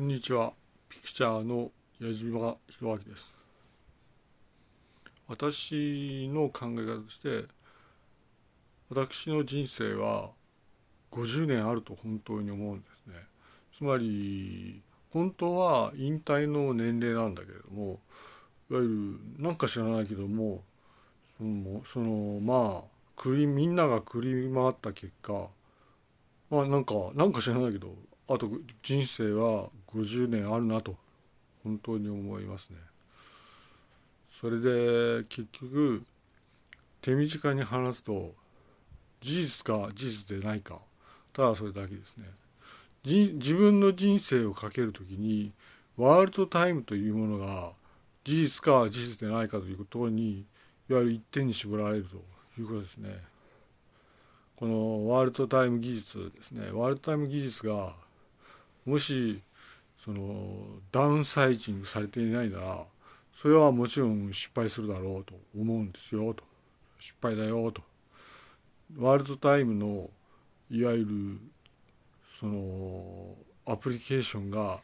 こんにちは。ピクチャーの矢島博明です。私の考え方として、私の人生は50年あると本当に思うんですね。つまり、本当は引退の年齢なんだけれども、いわゆる、なんか知らないけども、その、そのまあ、くり、みんながくり回った結果、まあなんか、なんか知らないけど、あと人生は50年あるなと本当に思いますね。それで結局手短に話すと事実か事実でないかただそれだけですね。自分の人生をかけるときにワールドタイムというものが事実か事実でないかということにいわゆる一点に絞られるということですね。このワールドタイム技術ですねワールドタイム技術がもしそのダウンサイジングされていないならそれはもちろん失敗するだろうと思うんですよと。失敗だよと。ワールドタイムのいわゆるそのアプリケーションが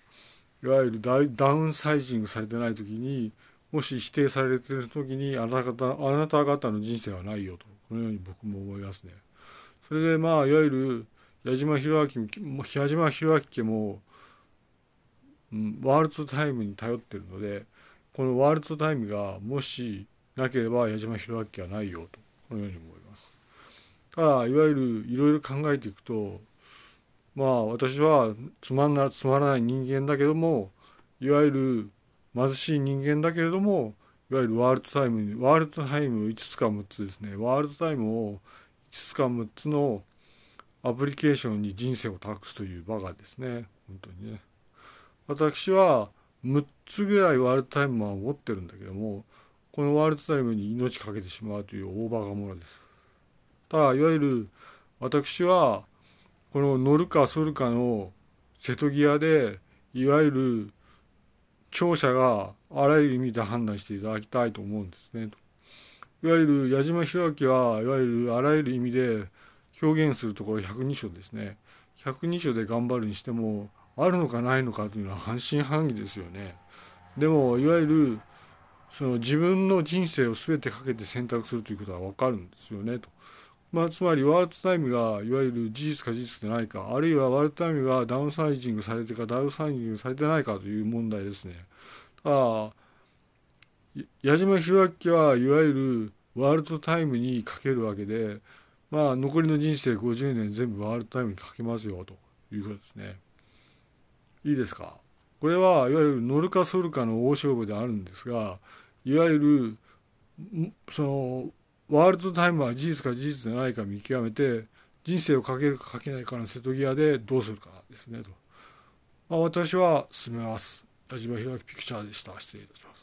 いわゆるダウンサイジングされてない時にもし否定されてる時にあなた方あなた方の人生はないよと。このように僕も思いますね。それでまあいわゆる矢島弘明矢島弘明家も、ワールドタイムに頼ってるのでこのワールドタイムがもしなければ矢島弘明はないよとこのように思います。ただいわゆるいろいろ考えていくとまあ私はつまんなつまらない人間だけどもいわゆる貧しい人間だけれどもいわゆるワールドタイムにワールドタイム5つか6つですねワールドタイムを5つか6つのアプリケーションに人生を託すという場がですね本当にね。私は6つぐらいワールドタイムは持ってるんだけどもこのワールドタイムに命かけてしまうという大バカ者です。ただいわゆる私はこの乗るか反るかの瀬戸際でいわゆる聴者があらゆる意味で判断していただきたいと思うんですね。いわゆる矢島弘明はいわゆるあらゆる意味で表現するところ102章ですね。102章で頑張るにしてもあるのかないのかというのは半信半疑ですよね。でもいわゆるその自分の人生を全てかけて選択するということは分かるんですよねと、まあ、つまりワールドタイムがいわゆる事実か事実でないかあるいはワールドタイムがダウンサイジングされてかダウンサイジングされてないかという問題ですね。ただ矢島弘明はいわゆるワールドタイムにかけるわけでまあ残りの人生50年全部ワールドタイムにかけますよということですね。いいですか？これはいわゆる乗るか反るかの大勝負であるんですがいわゆるそのワールドタイムは事実か事実でないか見極めて人生をかけるかかけないかの瀬戸際でどうするかですねと。まあ、私は進めます。矢島弘明ピクチャーでした。失礼いたします。